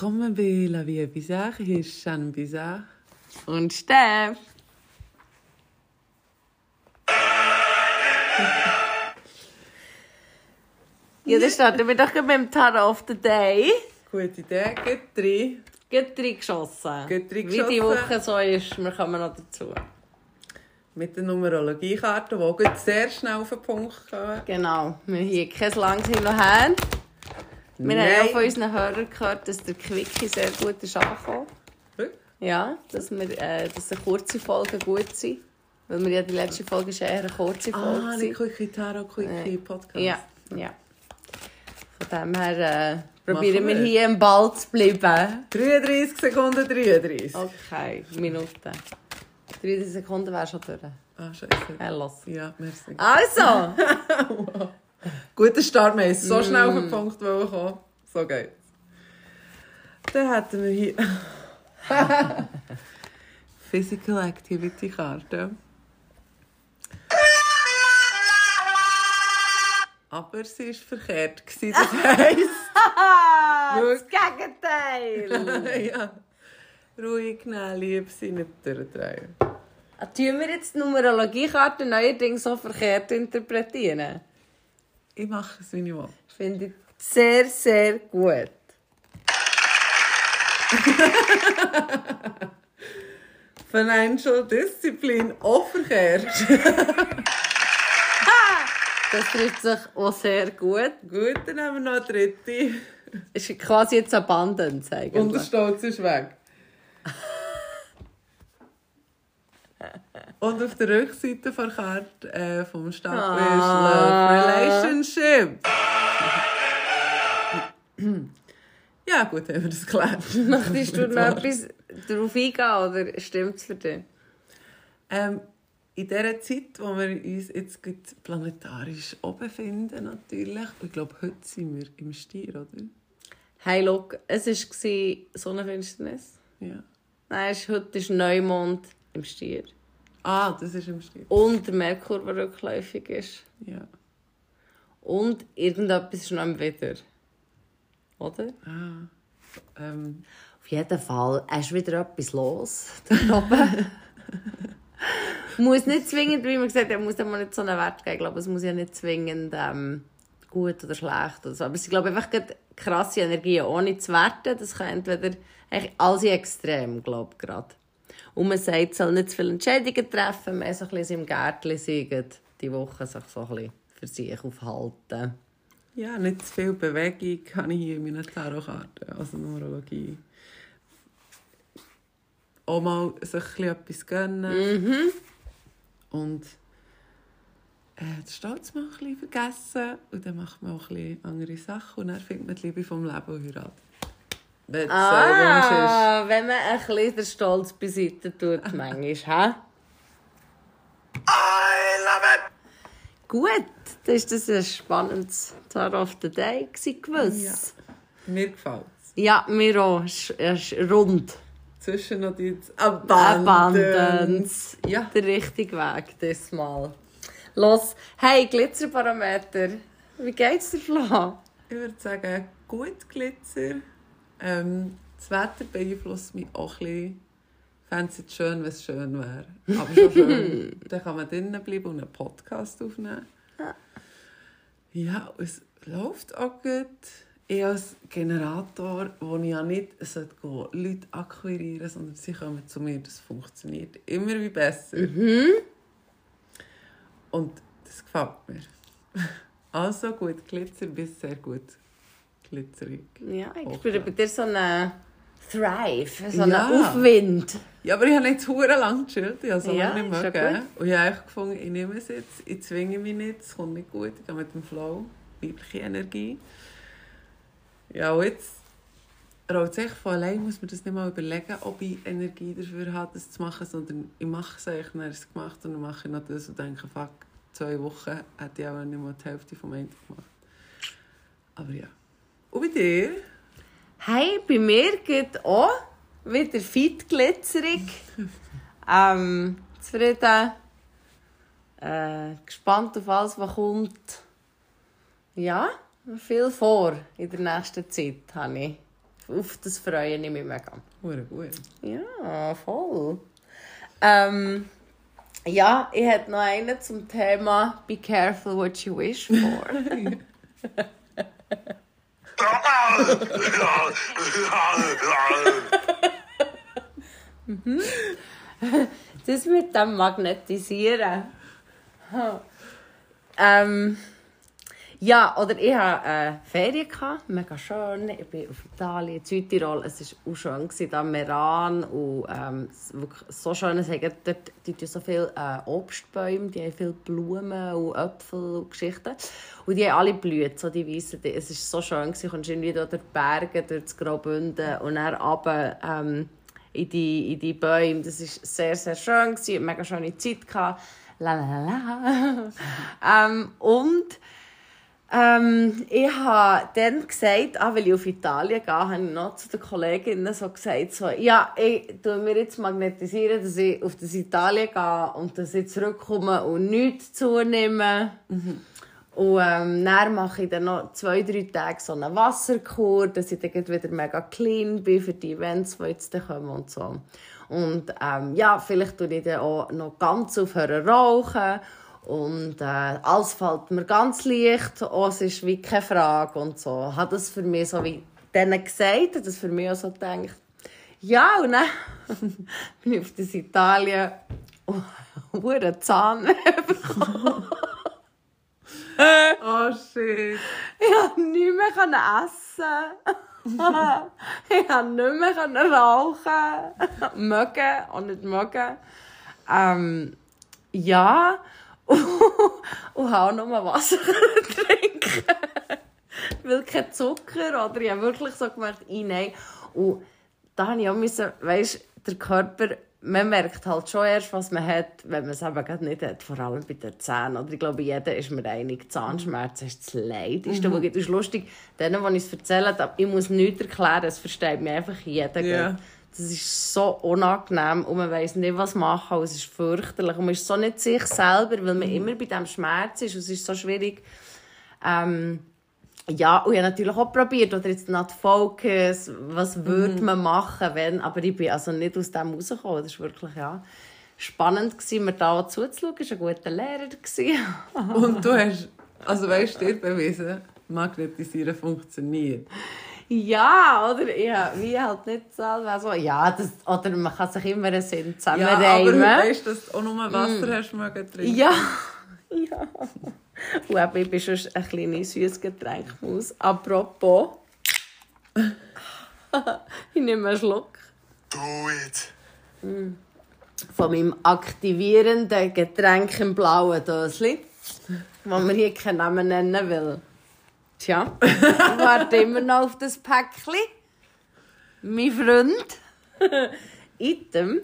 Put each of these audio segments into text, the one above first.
Willkommen bei La Vie Bizarre. Hier ist Jeanne Bizarre. Und Steff. ja, dann starten wir doch mit dem Tarot of the Day. Gute Idee. Geht drei. Geht drei geschossen. Geht drei Wie die geschossen. Woche so ist, wir kommen noch dazu. Mit der Numerologiekarte, die sehr schnell auf den Punkt kommen. Genau, wir haben hier kein langes Hin und Her. Wir haben Nein. auch von unseren Hörern gehört, dass der Quickie sehr gut ist angekommen. Wirklich? Ja, dass, wir, äh, dass die kurze Folgen gut sind. Weil wir ja die letzte Folge ist eher eine kurze Folge. Ah, nicht Quickie Tarot, Quickie Podcast. Ja, ja. Von dem her äh, probieren wir wir. hier im Ball zu bleiben. 33 Sekunden 33. Okay, Minuten. 30 Sekunden wäre schon durch. Ah, scheiße. Hey, los. Ja, merci. Also, Guter Start, wir so schnell auf den Punkt kommen. So geht's. Dann hätten wir hier... Physical Activity Karte. Aber sie war verkehrt. gewesen, Das heisst... das Gegenteil. ja. Ruhig nehmen, lieb sein, nicht durchdrehen. Ah, Tun wir jetzt die Numerologiekarte neuerdings so verkehrt interpretieren? Ich mache es, wie ich will. Finde ich sehr, sehr gut. Financial Discipline auch verkehrt. Das trifft sich auch sehr gut. Gut, dann haben wir noch eine dritte. Ist quasi jetzt Abundance Und der eigentlich. Stolz ist weg. Und auf der Rückseite der Karte äh, vom Stapel Ah. ist Love Relationship. ja, gut, haben wir das geklärt. Möchtest du noch etwas darauf eingehen oder stimmt es für dich? Ähm, in dieser Zeit, wo wir uns jetzt planetarisch oben befinden, natürlich. Ich glaube, heute sind wir im Stier, oder? Hey, look, es war Sonnenfinsternis. Ja. Nein, heute ist Neumond im Stier. Ah, das ist im Stier. Und der Merkur, der rückläufig ist. Ja. Und irgendetwas ist noch im Wieder. Oder? Ah. Ähm, Auf jeden Fall, es ist wieder etwas los. Muss nicht zwingend, wie man gesagt hat, muss mal nicht so einen Wert geben. Ich glaube, es muss ja nicht zwingend ähm, gut oder schlecht oder so. Aber es sind, glaube ich, einfach krasse Energien, ohne zu werten. Das kann entweder eigentlich alles extrem, glaube ich, gerade. Und man sagt, es soll nicht zu viele Entscheidungen treffen, mehr so ein bisschen im Gärtchen sein, die Woche sich so ein bisschen für sich aufhalten. ja, nicht zu viel Bewegung habe ich hier in meiner Tarotkarten, also Numerologie. Auch mal sich ein bisschen etwas gönnen. Und äh, den Stolz mal ein bisschen vergessen. Und dann macht man auch ein bisschen andere Sachen. Und dann findet man die Liebe vom Leben und heiratet. Ah. Wunsch Ah, wenn man ein bisschen den Stolz beiseite tut, manchmal, hä? I love it! Gut, dann war das ein spannendes Tar of the Day, gewesen, gewiss. Mir gefällt es. Ja. mir auch. Es ist- rund. Zwischen noch die Abundance. Abundance. Ja. Der richtige Weg diesmal. Los, hey, Glitzerbarometer. Wie geht's dir, Flo? Ich würde sagen, gut Glitzer. Ähm, das Wetter beeinflusst mich auch ein bisschen. Ich fände es jetzt schön, wenn es schön wäre. Aber schon schön. Dann kann man drinnen bleiben und einen Podcast aufnehmen. Ja, es läuft auch gut. Ich als Generator, wo ich ja nicht sollte gehen, Leute akquirieren sondern sie kommen zu mir. Das funktioniert immer wie besser. Und das gefällt mir. Also gut Glitzer bis sehr gut glitzerig. Ja, ich spüre bei dir so einen Thrive, so einen Ja. Aufwind. Ja, aber ich habe nicht hure lang gechillt. Ich habe so Ja, lange nicht mögen. Und ich habe einfach gefunden, ich nehme es jetzt. Ich zwinge mich nicht, es kommt nicht gut. Ich gehe mit dem Flow, weibliche Energie. Ja, und jetzt rollt es echt von allein, muss man das nicht mal überlegen, ob ich Energie dafür habe, das zu machen, sondern ich mache es eigentlich, dann es gemacht und dann mache ich noch das und denke, fuck, zwei Wochen hätte ich auch nicht mal die Hälfte vom Ende gemacht. Aber ja. Und bei dir? Hey, bei mir geht auch wieder fit glitzerig. ähm, zufrieden. Äh, gespannt auf alles, was kommt. Ja, viel vor in der nächsten Zeit, habe ich. auf das freue ich mich mega. Hure gut. Ja, voll. Ähm, ja, ich hätte noch einen zum Thema Be careful what you wish for. Mm-hmm. das mit dem Magnetisieren. Ähm, ja, oder ich hatte äh, Ferien, gehabt, mega schön. Ich bin auf Italien, in Südtirol. Es war auch schön, da Meran. Und, ähm, wirklich so schön, es haben dort die haben so viele äh, Obstbäume, die haben viele Blumen und Äpfel und Geschichten. Und die haben alle blüht, so die weißen. Es war so schön, gewesen. du kommst irgendwie durch die Berge, durch das Graubünden und dann runter, ähm, in die, in die Bäume. Das war sehr, sehr schön. Gewesen. Mega schöne Zeit. Gehabt. La, la, la. ähm, und ähm, ich habe dann gesagt, ah, weil ich auf Italien gehe, habe ich noch zu den Kolleginnen so gesagt, so, ja, ich tue mir jetzt magnetisieren, dass ich auf das Italien gehe und dass ich zurückkomme und nichts zunehme. Mhm. Und ähm, dann mache ich dann noch zwei, drei Tage so eine Wasserkur, dass ich dann wieder mega clean bin für die Events, die jetzt kommen und so. Und ähm, ja, vielleicht tue ich dann auch noch ganz aufhören rauchen und äh, alles fällt mir ganz leicht, oh, es ist wie keine Frage und so. Hat das für mich so wie denen gesagt, hat das für mich auch so gedacht, ja, und dann bin ich auf das Italien und oh, einen Zahn bekommen. oh shit. Ich konnte nicht mehr essen. ich konnte nicht mehr rauchen. mögen und nicht mögen. Ähm, ja, und habe nur Wasser trinken. Weil kein Zucker oder ich habe wirklich so gemerkt, nein. Und da habe ich auch müssen, weißt, der Körper, man merkt halt schon erst, was man hat, wenn man es eben gerade nicht hat, vor allem bei den Zähnen. Oder ich glaube, jeder ist mir einig, Zahnschmerzen ist das Leideste. Mhm. Es ist lustig, denen, die ich es erzählen, ich muss nichts erklären, es versteht mir einfach jeder. Yeah. Das ist so unangenehm und man weiß nicht, was machen. Und es ist fürchterlich. Und man ist so nicht sich selber, weil man immer bei diesem Schmerz ist. Und es ist so schwierig. Ähm, ja, und ich habe natürlich auch probiert, oder jetzt not focus, was würde mhm. man machen, wenn, aber ich bin also nicht aus dem rausgekommen. Das ist wirklich, ja, spannend gewesen, mir da zuzuschauen. Er war ein guter Lehrer. und du hast, also weißt du, dir bewiesen, Magnetisieren funktioniert. Ja, oder? Ja, wie halt nicht selber so. Ja, das, oder man kann sich immer einen Sinn zusammenreimen. Ja, aber du weißt, dass du auch nur Wasser mm. hast mögen trinken. Ja, ja. Und eben, ich bin schon ein kleines süßes Getränkmaus. Apropos. ich nehme einen Schluck. Do it. Mm. Von meinem aktivierenden Getränk im blauen Döschen, das man hier keinen Namen nennen will. Tja, ich warte immer noch auf das Päckchen. Mein Freund. Item.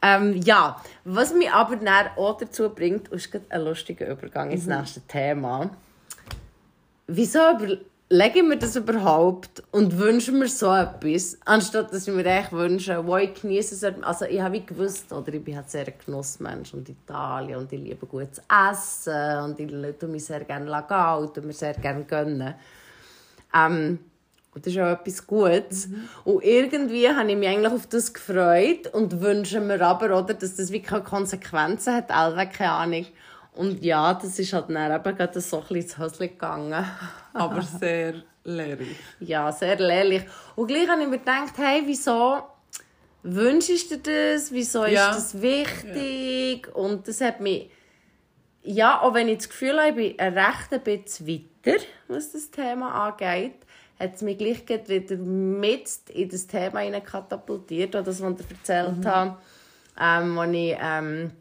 Ähm, ja, was mich aber dann auch dazu bringt, ist ein lustiger Übergang ins mhm. nächste Thema. Wieso überlege ich mir das überhaupt und wünsche mir so etwas, anstatt dass ich mir echt wünsche, wo ich genieße es. Also ich habe gewusst, oder ich bin halt sehr ein Genussmensch und Italien und ich liebe gutes Essen und ich tue mich sehr gerne gehen und mir sehr gerne gönnen. Ähm, und das ist auch etwas Gutes. Mhm. Und irgendwie habe ich mich eigentlich auf das gefreut und wünsche mir aber, oder, dass das wirklich Konsequenzen hat, also keine Ahnung. Und ja, das ist halt dann eben gerade so ein bisschen ins Häuschen gegangen. aber sehr lehrlich. Ja, sehr lehrlich. Und gleich habe ich mir gedacht, hey, wieso wünschst du dir das? Wieso ja. ist das wichtig? Ja. Und das hat mich, ja, auch wenn ich das Gefühl habe, ich bin ein recht bisschen weiter, was das Thema angeht, hat es mich gleich wieder mit in das Thema katapultiert, das, was ich erzählt mhm. habe, ähm, wo ich ähm,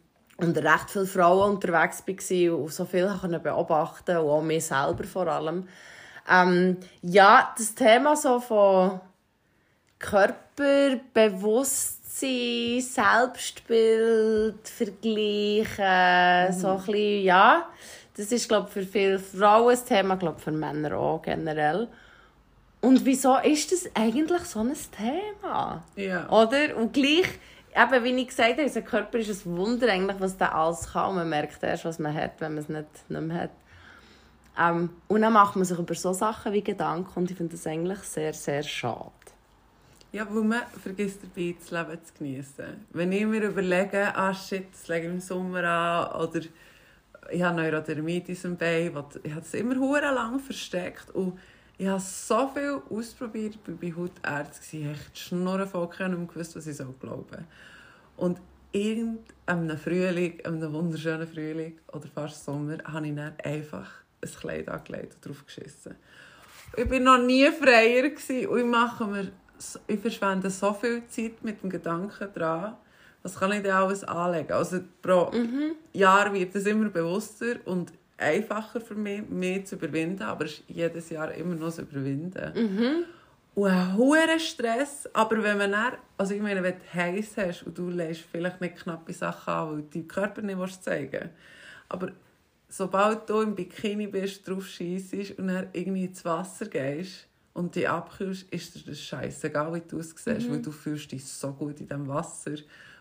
unter recht vielen Frauen unterwegs war und so viel beobachten und auch mich selber vor allem. Ähm, ja, das Thema so von Körperbewusstsein, Selbstbild, Vergleichen, mhm. so ein bisschen, ja, das ist, glaube für viele Frauen ein Thema, glaube für Männer auch generell. Und wieso ist das eigentlich so ein Thema? Ja. Oder? Und gleich, eben wie ich gesagt habe, unser Körper ist ein Wunder, eigentlich, was der alles kann. Und man merkt erst, was man hat, wenn man es nicht, nicht mehr hat. Ähm, und dann macht man sich über so Sachen wie Gedanken und ich finde das eigentlich sehr, sehr schade. Ja, weil man vergisst dabei, das Leben zu genießen. Wenn ich mir überlege, ah shit, das lege ich im Sommer an, oder ich habe Neurodermitis im Bein, ich habe es immer hure lang versteckt und ich habe so viel ausprobiert, ich war bei Hautärzten, ich habe die Schnurren voll und nicht gewusst, was ich so glaube. Und irgendeinem Frühling, einem wunderschönen Frühling oder fast Sommer, habe ich dann einfach ein Kleid angelegt und drauf geschissen. Ich war noch nie freier und ich, mache mir, ich verschwende so viel Zeit mit dem Gedanken daran, was kann ich denn alles anlegen. Also pro mhm. Jahr wird es immer bewusster und einfacher für mich, mehr zu überwinden, aber es ist jedes Jahr immer noch zu überwinden. Mhm. Und ein hoher Stress, aber wenn man dann, also ich meine, wenn du heiß hast und du lässt vielleicht nicht knappe Sachen an, weil du deinen Körper nicht zeigen willst, aber sobald du im Bikini bist, drauf schießt und dann irgendwie ins Wasser gehst und dich abkühlst, ist dir das scheißegal, wie du aussiehst, mhm. weil du fühlst dich so gut in diesem Wasser.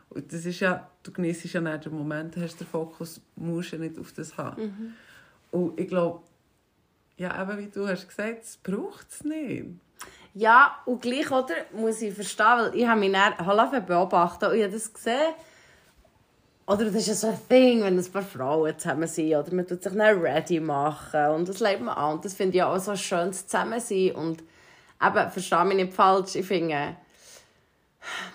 Und das ist ja, du genießt ja nicht den Moment, hast den Fokus, musst ja nicht auf das haben. Mhm. Und ich glaube, ja, eben wie du hast gesagt, es braucht es nicht. Ja, und gleich, oder, muss ich verstehen, weil ich habe mich dann beobachtet und ich habe das gesehen, oder das ist ja so ein Ding, wenn ein paar Frauen zusammen sind, oder man tut sich dann ready machen und das lebt man an. Und das finde ich auch so schön, zusammen sein. Und eben, verstehe mich nicht falsch, ich finde,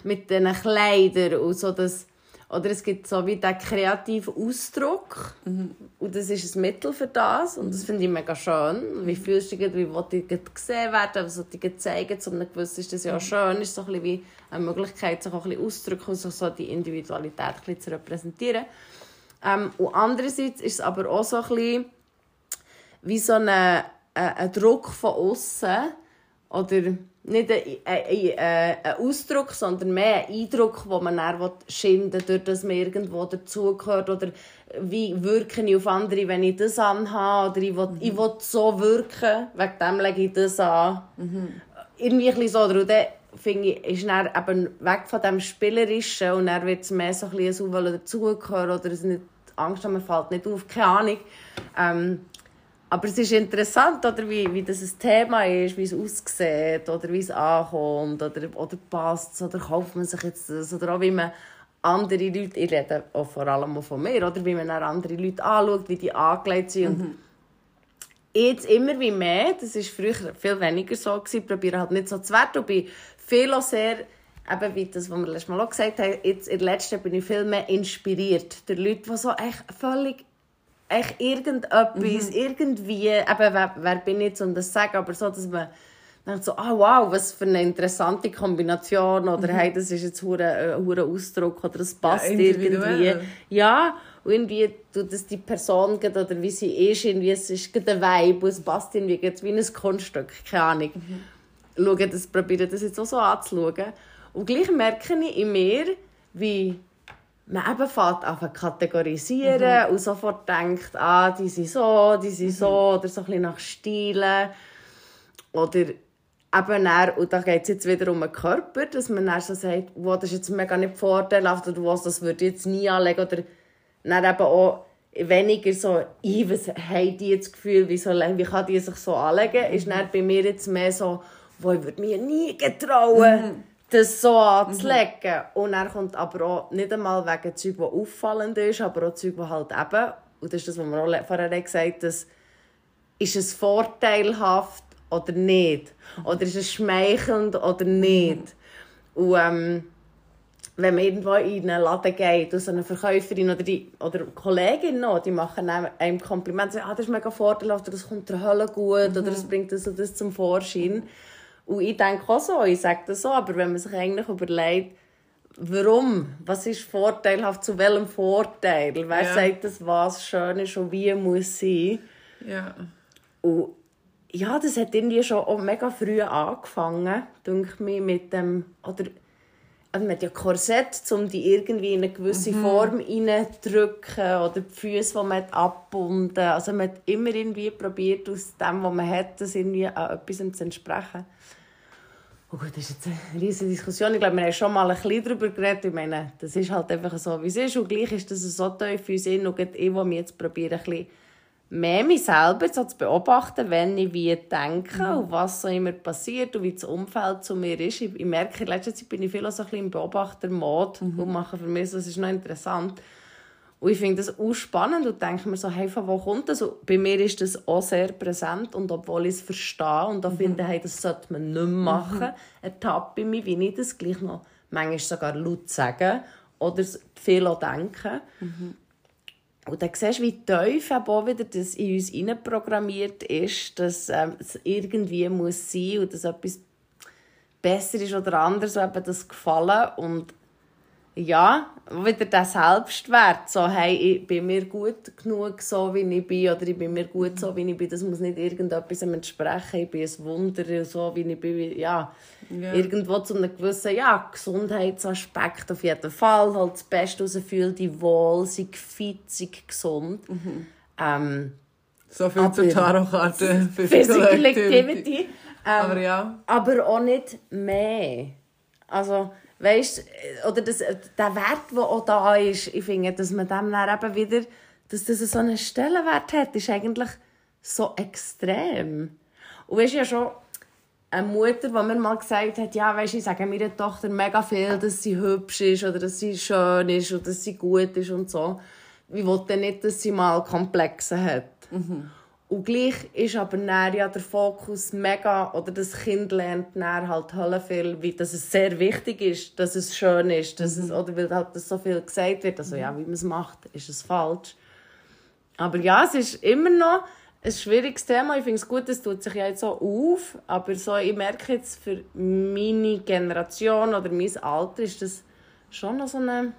mit diesen Kleidern und so das oder es gibt so wie den kreativen Ausdruck. Mhm. Und das ist ein Mittel für das. Und das finde ich mega schön. Wie fühlst du dich, wie willst du gesehen werden, was du dir zeigen, zu einem gewissen ist das ja mhm. schön. ist so ein bisschen wie eine Möglichkeit, sich auch ein bisschen auszudrücken und so die Individualität ein bisschen zu repräsentieren. Ähm, und andererseits ist es aber auch so ein bisschen wie so ein, äh, ein Druck von außen oder nicht ein, ein, ein, ein, Ausdruck, sondern mehr ein Eindruck, den man dann schinden will, durch dass man irgendwo dazugehört. Oder wie wirke ich auf andere, wenn ich das anhabe. Oder ich will, mhm. ich will so wirken, wegen dem lege ich das an. Mhm. Irgendwie ein so. Und dann finde ich, ist dann eben weg von dem Spielerischen und dann wird es mehr so ein bisschen dazugehören oder es nicht, Angst haben, man fällt nicht auf, keine Ahnung. Ähm, aber es ist interessant, oder, wie, wie das ein Thema ist, wie es aussieht, oder wie es ankommt, oder, oder passt oder kauft man sich jetzt das, oder auch wie man andere Leute, ich rede auch vor allem auch von mir, oder wie man dann andere Leute anschaut, wie die angelegt sind. Mhm. Und jetzt immer wie mehr, das war früher viel weniger so, gewesen, probiere halt nicht so zu werden und bin viel auch sehr, eben wie das, was wir letztes Mal auch gesagt haben, jetzt in der letzten bin ich viel mehr inspiriert durch Leute, die so echt völlig echt irgendetwas, mhm. irgendwie, eben, wer, wer bin ich, um das zu sagen, aber so, dass man denkt so, ah wow, was für eine interessante Kombination oder mhm. hey, das ist jetzt ein hoher Ausdruck oder das passt ja, irgendwie. Ja, und irgendwie tut das die Person oder wie sie ist, irgendwie, es ist ein Vibe, es passt irgendwie wie ein Kunststück, keine Ahnung. Mhm. Schaue, das, probiere das jetzt auch so anzuschauen. Und gleich merke ich in mir, wie man eben fängt an kategorisieren mhm. und sofort denkt, ah, die sind so, die sind mhm. so, oder so ein bisschen nach Stilen. Oder eben dann, und da geht es jetzt wieder um den Körper, dass man dann so sagt, wow, das ist jetzt mega nicht vorteilhaft, oder was, das würde ich jetzt nie anlegen, oder dann eben auch weniger so, was haben die jetzt das Gefühl, wie, soll, wie kann die sich so anlegen, mhm. ist dann bei mir jetzt mehr so, wo ich würde mir nie getrauen. Mhm das so anzulegen. Mhm. Und er kommt aber auch nicht einmal wegen Zeug, die auffallend ist, aber auch Zeug, die halt eben, und das ist das, was wir auch vorher gesagt haben, ist es vorteilhaft oder nicht? Oder ist es schmeichelnd oder nicht? Und ähm, wenn man irgendwo in einen Laden geht und so eine Verkäuferin oder, die, oder Kollegin noch, die machen einem Kompliment, sagen, ah, das ist mega vorteilhaft, oder das kommt der Hölle gut, mhm. oder das bringt das und das zum Vorschein. Und ich denke auch so, ich sage das so, aber wenn man sich eigentlich überlegt, warum, was ist vorteilhaft, zu welchem Vorteil, wer ja. sagt das, was schön ist und wie muss sein. Ja. Und ja, das hat irgendwie schon auch mega früh angefangen, denke ich, mit dem, oder also man hat ja Korsett, um die irgendwie in eine gewisse mhm. Form reindrücken oder die Füße, die man abbunden Also man hat immer irgendwie probiert, aus dem, was man hat, das irgendwie an etwas zu entsprechen. Oh gut, das ist jetzt eine riesige Diskussion. Ich glaube, wir haben schon mal ein bisschen darüber geredet. Ich meine, das ist halt einfach so, wie es ist. Und gleich ist das so tief in uns und ich, die mich jetzt probiere, ein bisschen mehr mich selber so zu beobachten, wenn ich wie denke und was so immer passiert und wie das Umfeld zu mir ist. Ich, ich merke, in letzter Zeit bin ich viel auch so ein bisschen im Beobachtermod und mache für mich so, das ist noch interessant. Und ich finde das auch spannend und denke mir so, hey, von wo kommt das? Und bei mir ist das auch sehr präsent und obwohl ich es verstehe und da finde, hey, das sollte man nicht machen, ertappe ich mich, wie ich das gleich noch manchmal sogar laut sagen oder viel auch denken. Und dann siehst du, wie tief auch wieder das in uns programmiert ist, dass ähm, es irgendwie muss sein und dass etwas besser ist oder anders, eben das Gefallen. Und ja, wieder der Selbstwert. So, hey, ich bin mir gut genug, so wie ich bin, oder ich bin mir gut, so wie ich bin. Das muss nicht irgendetwas entsprechen. Ich bin ein Wunder, so wie ich bin. Ja, Ja. irgendwo zu einem gewissen ja, Gesundheitsaspekt auf jeden Fall. Halt das Beste rausfühlen, die wohl, sei fit, sei gesund. Ähm, So viel zur Tarotkarte. Physical Activity. Ähm, Aber ja. aber auch nicht mehr. Also, weißt oder das, der Wert, der auch da ist, ich finde, dass man dem dann eben wieder, dass das so einen Stellenwert hat, ist eigentlich so extrem. Und weißt ja schon, eine Mutter, die mir mal gesagt hat, ja, weißt ich sage meiner Tochter mega viel, dass sie hübsch ist oder dass sie schön ist oder dass sie gut ist und so. Ich wollte nicht, dass sie mal Komplexe hat. Und gleich ist aber dann ja der Fokus mega, oder das Kind lernt dann halt Hölle viel, wie, dass es sehr wichtig ist, dass es schön ist, dass es, oder weil halt das so viel gesagt wird, also ja, wie man es macht, ist es falsch. Aber ja, es ist immer noch ein schwieriges Thema. Ich finde es gut, es tut sich ja jetzt so auf, aber so, ich merke jetzt, für meine Generation oder mein Alter ist das schon noch so, eine,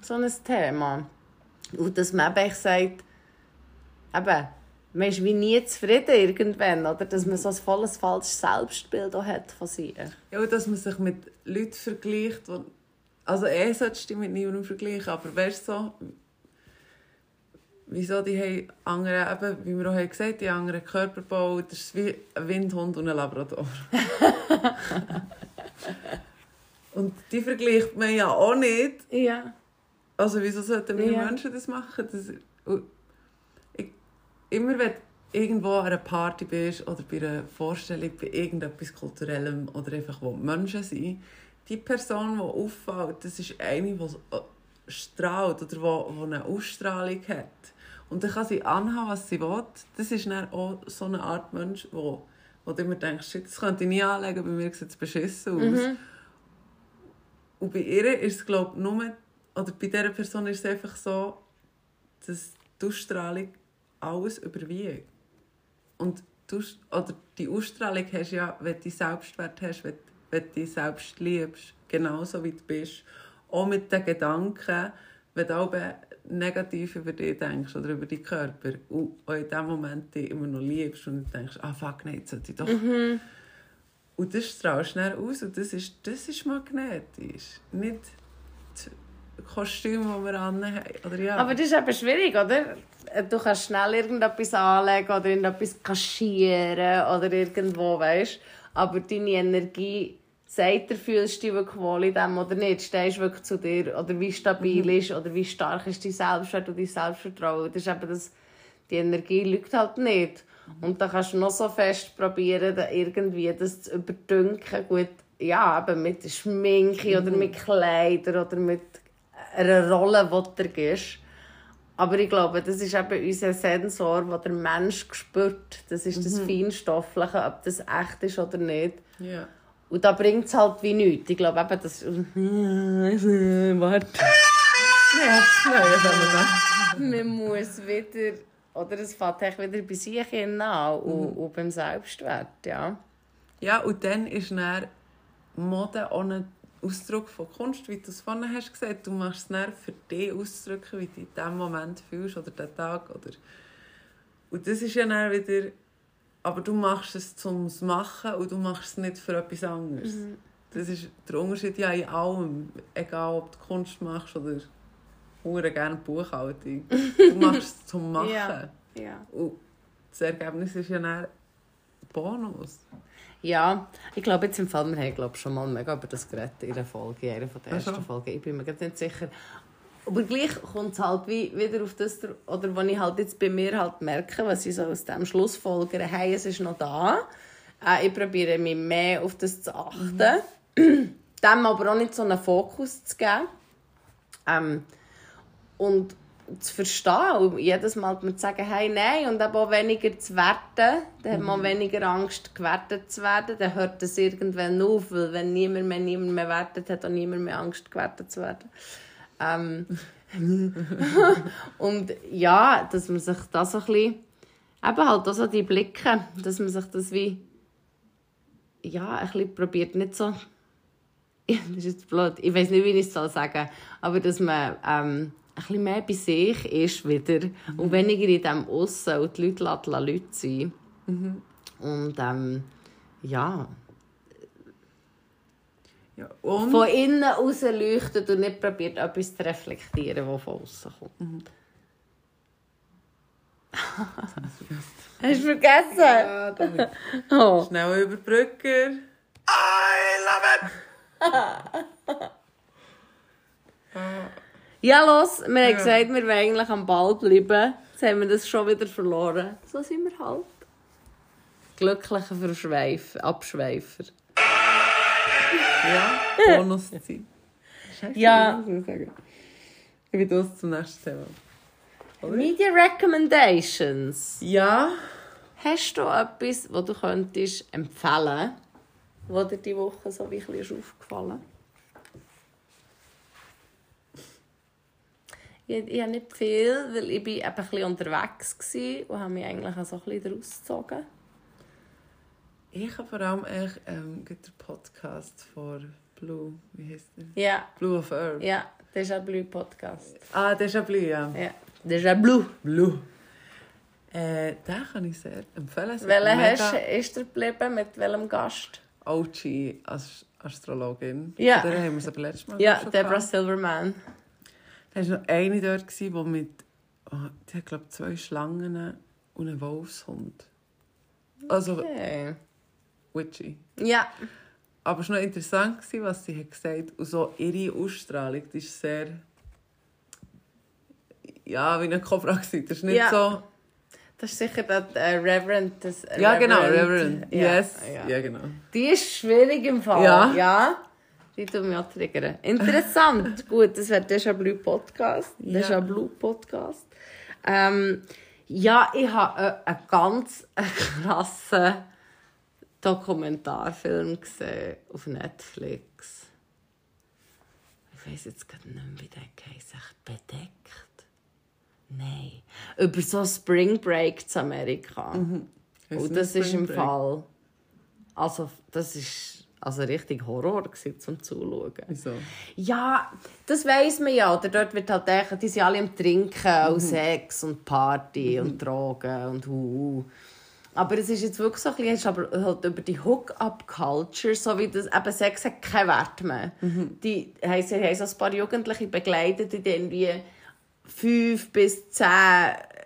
so ein Thema. Und dass man eben sagt, eben, man ist wie nie zufrieden irgendwann, oder? Dass man so ein volles falsches Selbstbild auch hat von sich. Ja, dass man sich mit Leuten vergleicht, die... Also eh solltest du dich mit niemandem vergleichen, aber weißt so... Wieso die haben andere, eben, wie wir auch haben gesagt die anderen Körperbau, das ist wie ein Windhund und ein Labrador. und die vergleicht man ja auch nicht. Ja. Also wieso sollten wir Ja. Menschen das machen? Das, immer wenn du irgendwo an einer Party bist oder bei einer Vorstellung, bei irgendetwas Kulturellem oder einfach wo Menschen sind, die Person, die auffällt, das ist eine, die so- strahlt oder die, die eine Ausstrahlung hat. Und dann kann sie anhaben, was sie will. Das ist dann auch so eine Art Mensch, wo, wo du immer denkst, das könnte ich nie anlegen, bei mir sieht es beschissen aus. Und bei ihr ist es, glaube ich, nur, oder bei dieser Person ist es einfach so, dass die Ausstrahlung alles überwiegt. Und die, oder die Ausstrahlung hast du ja, wenn du Selbstwert hast, wenn, wenn du dich selbst liebst, genauso wie du bist. Auch mit den Gedanken, wenn du auch negativ über dich denkst oder über deinen Körper und auch in dem Moment dich immer noch liebst und denkst, ah fuck, nein, jetzt sollte ich doch... Und das strahlst du aus und das ist, das ist magnetisch. Nicht die Kostüme, die wir anhaben. Oder ja. Aber das ist eben schwierig, oder? Du kannst schnell irgendetwas anlegen oder irgendetwas kaschieren oder irgendwo, weißt Aber deine Energie sagt dir, fühlst du dich wirklich wohl in dem oder nicht? Stehst du wirklich zu dir? Oder wie stabil ist oder wie stark ist dein Selbstwert und dein Selbstvertrauen? Das ist eben das, die Energie lügt halt nicht. Und dann kannst du noch so fest probieren, da irgendwie das zu überdünken. Gut, ja, eben mit Schminke oder mit Kleidern oder mit einer Rolle, die du gibst. Aber ich glaube, das ist eben unser Sensor, den der Mensch spürt. Das ist das Feinstoffliche, ob das echt ist oder nicht. ja. Und da bringt es halt wie nichts. Ich glaube eben, das... Warte. Ja, Man muss wieder... Oder es fängt echt wieder bei sich hin an und, und beim Selbstwert, ja. Ja, und dann ist dann Mode auch ein Ausdruck von Kunst, wie du es vorhin hast gesagt. Du machst es dann für dich auszudrücken, wie du in diesem Moment fühlst oder den Tag. Oder... Und das ist ja dann wieder... Aber du machst es zum Machen und du machst es nicht für etwas anderes. Das ist der Unterschied ja in allem. Egal, ob du Kunst machst oder hure gerne Buchhaltung. Du machst es zum Machen. Ja. Ja. Und das Ergebnis ist ja dann Bonus. Ja, ich glaube jetzt im Fall, wir haben glaube schon mal mega über das geredet in einer Folge, in einer von der ersten so. Folgen. Ich bin mir nicht sicher. Aber gleich kommt es halt wie wieder auf das, oder wenn ich halt jetzt bei mir halt merke, was ich so aus dem Schlussfolgere, hey, es ist noch da. Äh, ich probiere mich mehr auf das zu achten. Mhm. Dem aber auch nicht so einen Fokus zu geben. Ähm, und zu verstehen und jedes Mal zu sagen, hey, nein, und eben auch weniger zu werten, dann hat man mhm. weniger Angst, gewertet zu werden, dann hört das irgendwann auf, weil wenn niemand mehr niemand mehr wertet, hat auch niemand mehr Angst, gewertet zu werden. Ähm, und ja, dass man sich das so ein bisschen, eben halt auch so die Blicke, dass man sich das wie, ja, ein bisschen probiert, nicht so, das ist jetzt blöd, ich weiß nicht, wie ich es sagen soll, aber dass man ähm, ein bisschen mehr bei sich ist wieder mhm. und weniger in dem Aussen und die Leute lassen Leute sein. Mhm. Und ähm, ja. ja und? Von innen raus leuchtet und nicht probiert, etwas zu reflektieren, was von außen kommt. Mhm. Hast du vergessen? Ja, damit. oh. Schnell überbrücken. I love it! Ja, los, wir haben gesagt, wir wollen eigentlich am Ball bleiben. Jetzt haben wir das schon wieder verloren. So sind wir halt. Glückliche Verschweif Abschweifer. Ja, Bonuszeit. ja. Ich bin das zum nächsten Thema. Oder? Media Recommendations. Ja. Hast du etwas, das du könntest empfehlen, was dir diese Woche so ein bisschen aufgefallen ist? Ich, ich habe nicht viel, weil ich bin ein bisschen unterwegs war und habe mich eigentlich auch so ein bisschen daraus gezogen. Ich habe vor allem echt, ähm, den Podcast von Blue, wie heißt der? Ja. Blue of Earth. Ja, Déjà Blue Podcast. Ah, Déjà Blue, ja. Ja, Déjà Blue. Blue. Äh, den kann ich sehr empfehlen. Welchen hast, ist er geblieben? Mit welchem Gast? OG als Astrologin. Ja. Der haben wir es letztes Mal Ja, Deborah Silverman. Da war noch eine dort, die mit, oh, die hat, glaube zwei Schlangen und einen Wolfshund. Also, okay. witchy. Ja. Aber es war noch interessant, was sie hat gesagt hat. Und so ihre Ausstrahlung, die ist sehr... Ja, wie eine Cobra. Das ist nicht ja. so... Das ist sicher das äh, Reverend. Das, äh, ja, genau, Reverend. Yes. Ja. ja. genau. Die ist schwierig im Fall. Ja. ja. Die tun mich auch triggern. Interessant. Gut, das wäre Déjà Blue Podcast. Ja. Déjà Blue Podcast. Ähm, ja, ich habe äh, einen ganz krassen Dokumentarfilm gesehen auf Netflix. Ich weiß jetzt gerade nicht mehr, wie der heisst. Bedeckt? Nein. Über so Spring Break zu Amerika. Mhm. Und das ist im Fall. Also, das ist also richtig Horror zum Zuschauen. Wieso? Ja, das weiss man ja. Oder dort wird halt denken, die sind alle im Trinken mhm. und Sex und Party mhm. und Drogen und hu. Aber es ist jetzt wirklich so ein bisschen, aber halt über die Hook-up-Culture, so wie das, eben Sex hat keinen Wert mehr. Mhm. Die haben so ein paar Jugendliche begleitet, die irgendwie fünf bis zehn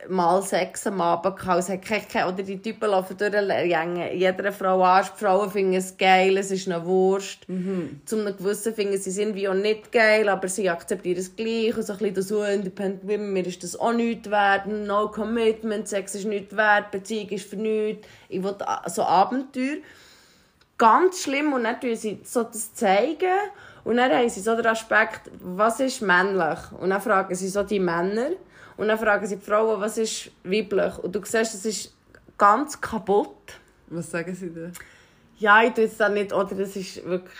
mal Sex am Abend gehabt. oder die Typen laufen durch jeder Frau an. Die Frauen finden es geil, es ist eine Wurst. Mhm. Zum einem gewissen finden sie es irgendwie auch nicht geil, aber sie akzeptieren es gleich. Und so ein bisschen so Independent Women, mir ist das auch nichts wert. No Commitment, Sex ist nichts wert, Beziehung ist für nichts. Ich will so Abenteuer. Ganz schlimm. Und dann zeigen sie so das zeigen. Und dann haben sie so den Aspekt, was ist männlich? Und dann fragen sie so die Männer. Und dann fragen sie die Frauen, was ist weiblich? Und du siehst, es ist ganz kaputt. Was sagen sie denn? Ja, ich tue es dann nicht, oder das ist wirklich,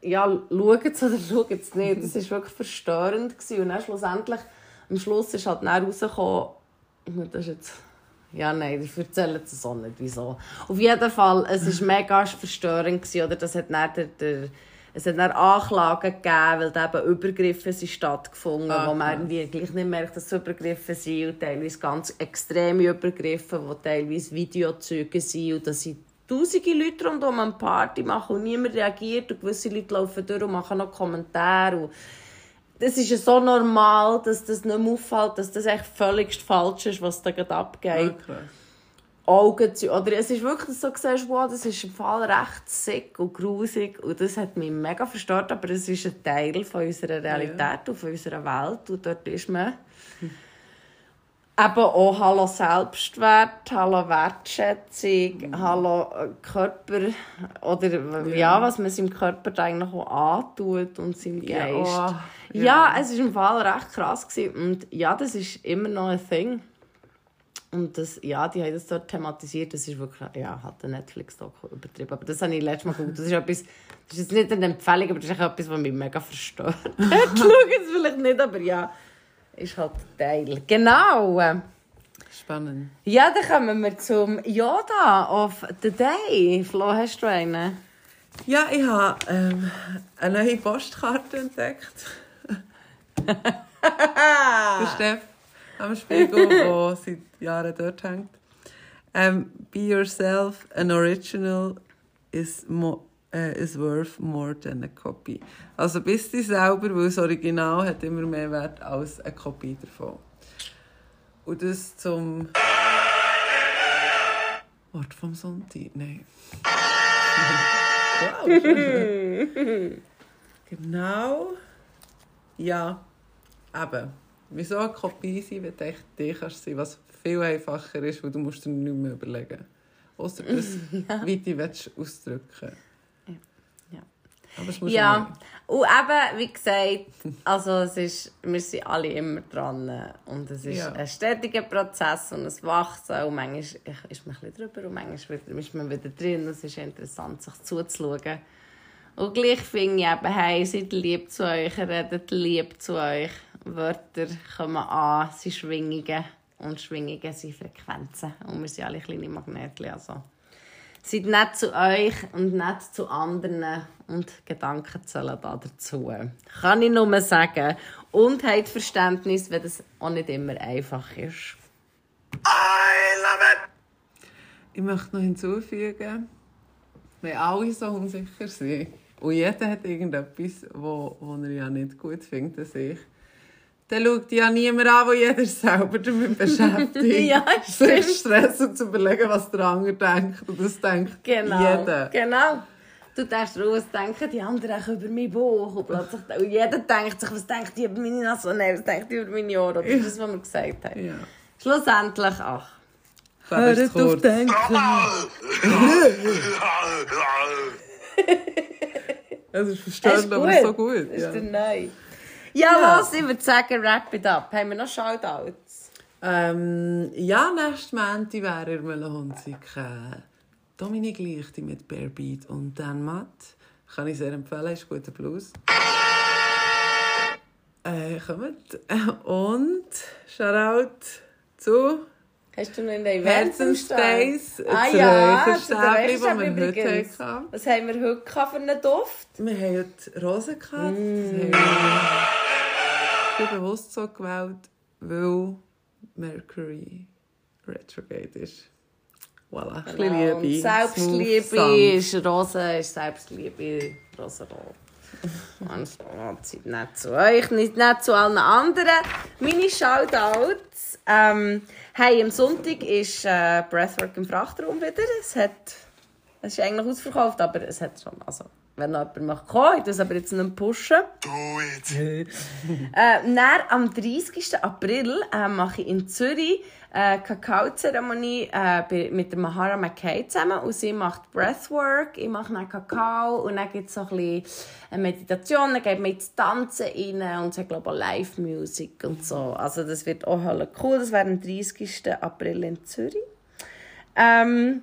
ja, schauen es oder schauen es nicht. Das war wirklich verstörend. Gewesen. Und dann schlussendlich, am Schluss ist halt dann rausgekommen, das ist jetzt, ja, nein, ich erzähle es auch nicht, wieso. Auf jeden Fall, es war mega verstörend, gewesen, oder das hat dann der, der es hat dann Anklagen gegeben, weil eben Übergriffe sind stattgefunden ah, wo man irgendwie gleich nicht merkt, dass es Übergriffe sind und teilweise ganz extreme Übergriffe, die teilweise Videozeugen sind und dass sie tausende Leute rundum eine Party machen und niemand reagiert und gewisse Leute laufen durch und machen noch Kommentare und das ist ja so normal, dass das nicht mehr auffällt, dass das echt völlig falsch ist, was da gerade abgeht. Okay. Augen zu. Oder es ist wirklich so, siehst, wow, das ist im Fall recht sick und grusig und das hat mich mega verstört, aber es ist ein Teil von unserer Realität ja. und von unserer Welt und dort ist man eben auch Hallo Selbstwert, Hallo Wertschätzung, mhm. Hallo äh, Körper oder ja. ja. was man seinem Körper eigentlich auch antut und seinem Geist. Ja, oh, ja. ja es war im Fall recht krass gewesen. und ja, das ist immer noch ein Thing. Und das, ja, die haben das dort thematisiert. Das ist wirklich, ja, hat der Netflix-Doku übertrieben. Aber das habe ich letztes Mal geguckt. Das ist etwas, das ist jetzt nicht eine Empfehlung, aber das ist etwas, was mich mega verstört. ich schaue es vielleicht nicht, aber ja, ist halt Teil. Genau. Spannend. Ja, dann kommen wir zum Yoda of the Day. Flo, hast du einen? Ja, ich habe ähm, eine neue Postkarte entdeckt. der Steff am Spiegel, der seit Jahren dort hängt. Um, be yourself, an original is, mo uh, is worth more than a copy. Also bist du selber, weil das Original hat immer mehr Wert als eine Kopie davon. Und das zum Wort vom Sonntag? Nein. wow. genau. Ja, eben wieso eine Kopie sein, wenn du echt dich kannst sein, was viel einfacher ist, weil du musst dir nicht mehr überlegen. Außer das, ja. wie du willst ausdrücken ja. ja. Aber es muss ja, und eben, wie gesagt, also es ist, wir sind alle immer dran und es ist ja. ein stetiger Prozess und es wächst und manchmal ist man ein bisschen drüber und manchmal ist man wieder drin. Es ist interessant, sich zuzuschauen. Und gleich finde ich eben, hey, seid lieb zu euch, redet lieb zu euch. Wörter kommen an, sind Schwingungen. Und Schwingungen sind Frequenzen. Und wir sind alle kleine Magnetchen. Also. Seid nett zu euch und nett zu anderen. Und Gedanken zählen da dazu. Kann ich nur sagen. Und habt Verständnis, wenn das auch nicht immer einfach ist. I love it! Ich möchte noch hinzufügen, wenn alle so unsicher sind und jeder hat irgendetwas, wo, wo er ja nicht gut findet, als ich, dann schaut ja niemand an, wo jeder selber damit beschäftigt. ja, stimmt. Sich stressen zu überlegen, was der andere denkt. Und das denkt genau, jeder. Genau. Du denkst, oh, was denken die anderen über mein Buch? Und, plötzlich, und jeder denkt sich, was denkt die über meine Nase? Nein, was denkt die über meine Ohren? Das ist das, was wir gesagt haben. Ja. Schlussendlich, ach. Hört auf denken. Es ist verstanden, aber so gut. Das ist der Neue. Ja, ja, los, ich würde sagen, wrap it up. Haben wir noch Shoutouts? Ähm, ja, nächstes Montag wäre in Melonzig äh, Dominik Lichti mit Bearbeat und Dan Matt. Kann ich sehr empfehlen, ist guter Blues. Äh, kommt. Und Shoutout zu Hast du noch in den Herzensdays? Ah ja, Stäbli, das wir heute hatten. Was haben wir heute für einen Duft? Wir haben heute Rosen gehabt. Mm. Haben wir bewusst so gewählt, weil Mercury retrograde ist. Voilà, ein genau. Liebe. Selbstliebe ist Rose, ist Selbstliebe, Rosenrot. Seid nicht zu euch, nicht, nicht zu allen anderen. Meine Shoutouts. Ähm, hey, am Sonntag ist äh, Breathwork im Frachtraum wieder. Es, hat, es ist eigentlich ausverkauft, aber es hat schon. Also, wenn noch jemand macht, kann ich das aber jetzt nicht pushen. Do it! äh, dann, am 30. April äh, mache ich in Zürich eine Kakaozeremonie äh, mit der Mahara McKay zusammen und sie macht Breathwork, ich mache dann Kakao und dann gibt es so ein bisschen Meditation, dann geht man ins Tanzen rein und es hat glaube ich Live-Musik und so. Also das wird auch cool, das wäre am 30. April in Zürich. Ähm,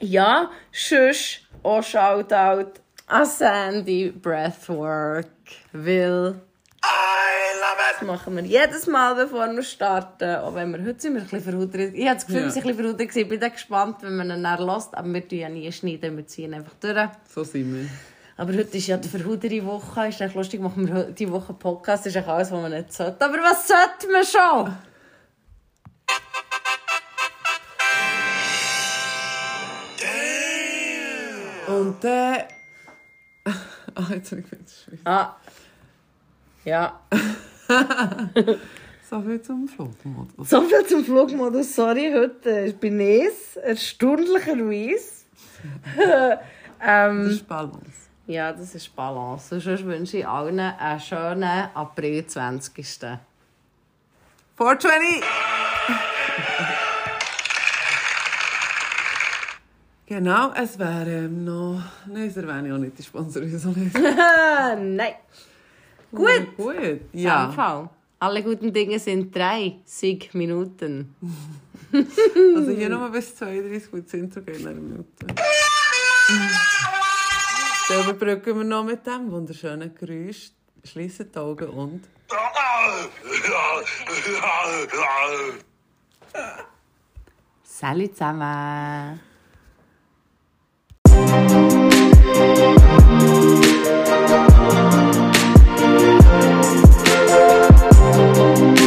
ja, sonst auch Shoutout an Sandy Breathwork, weil I love it! Das machen wir jedes Mal, bevor wir starten. Auch wenn wir heute sind wir ein bisschen verhudert. Ich habe das Gefühl, ja. wir sind ein bisschen verhudert. Ich bin gespannt, wenn man ihn dann lässt. Aber wir tun ja nie schneiden, wir ziehen einfach durch. So sind wir. Aber heute ist ja die verhudere Woche. Ist echt lustig, machen wir die Woche Podcast. Das ist echt alles, was man nicht sollte. Aber was sollte man schon? Und dann... Ah, jetzt habe ich gedacht, Ah, ja. So viel zum Flugmodus. So viel zum Flugmodus. Sorry, heute bin ich es. Erstaunlicherweise. ähm, Das ist Balance. ja, das ist Balance. Und sonst wünsche ich allen einen schönen April 20. 420! Genau, es wäre ähm, noch... Nein, das erwähne ich auch nicht, die Sponsoren so nicht. Nein. Gut. Gut, Ja. ja. Fall. Alle guten Dinge sind drei Sieg Minuten. Also hier nochmal bis 32 gut sind sogar in einer Minute. Dann überbrücken wir noch mit dem wunderschönen Geräusch. Schließen die Augen und... Salut zusammen. Thank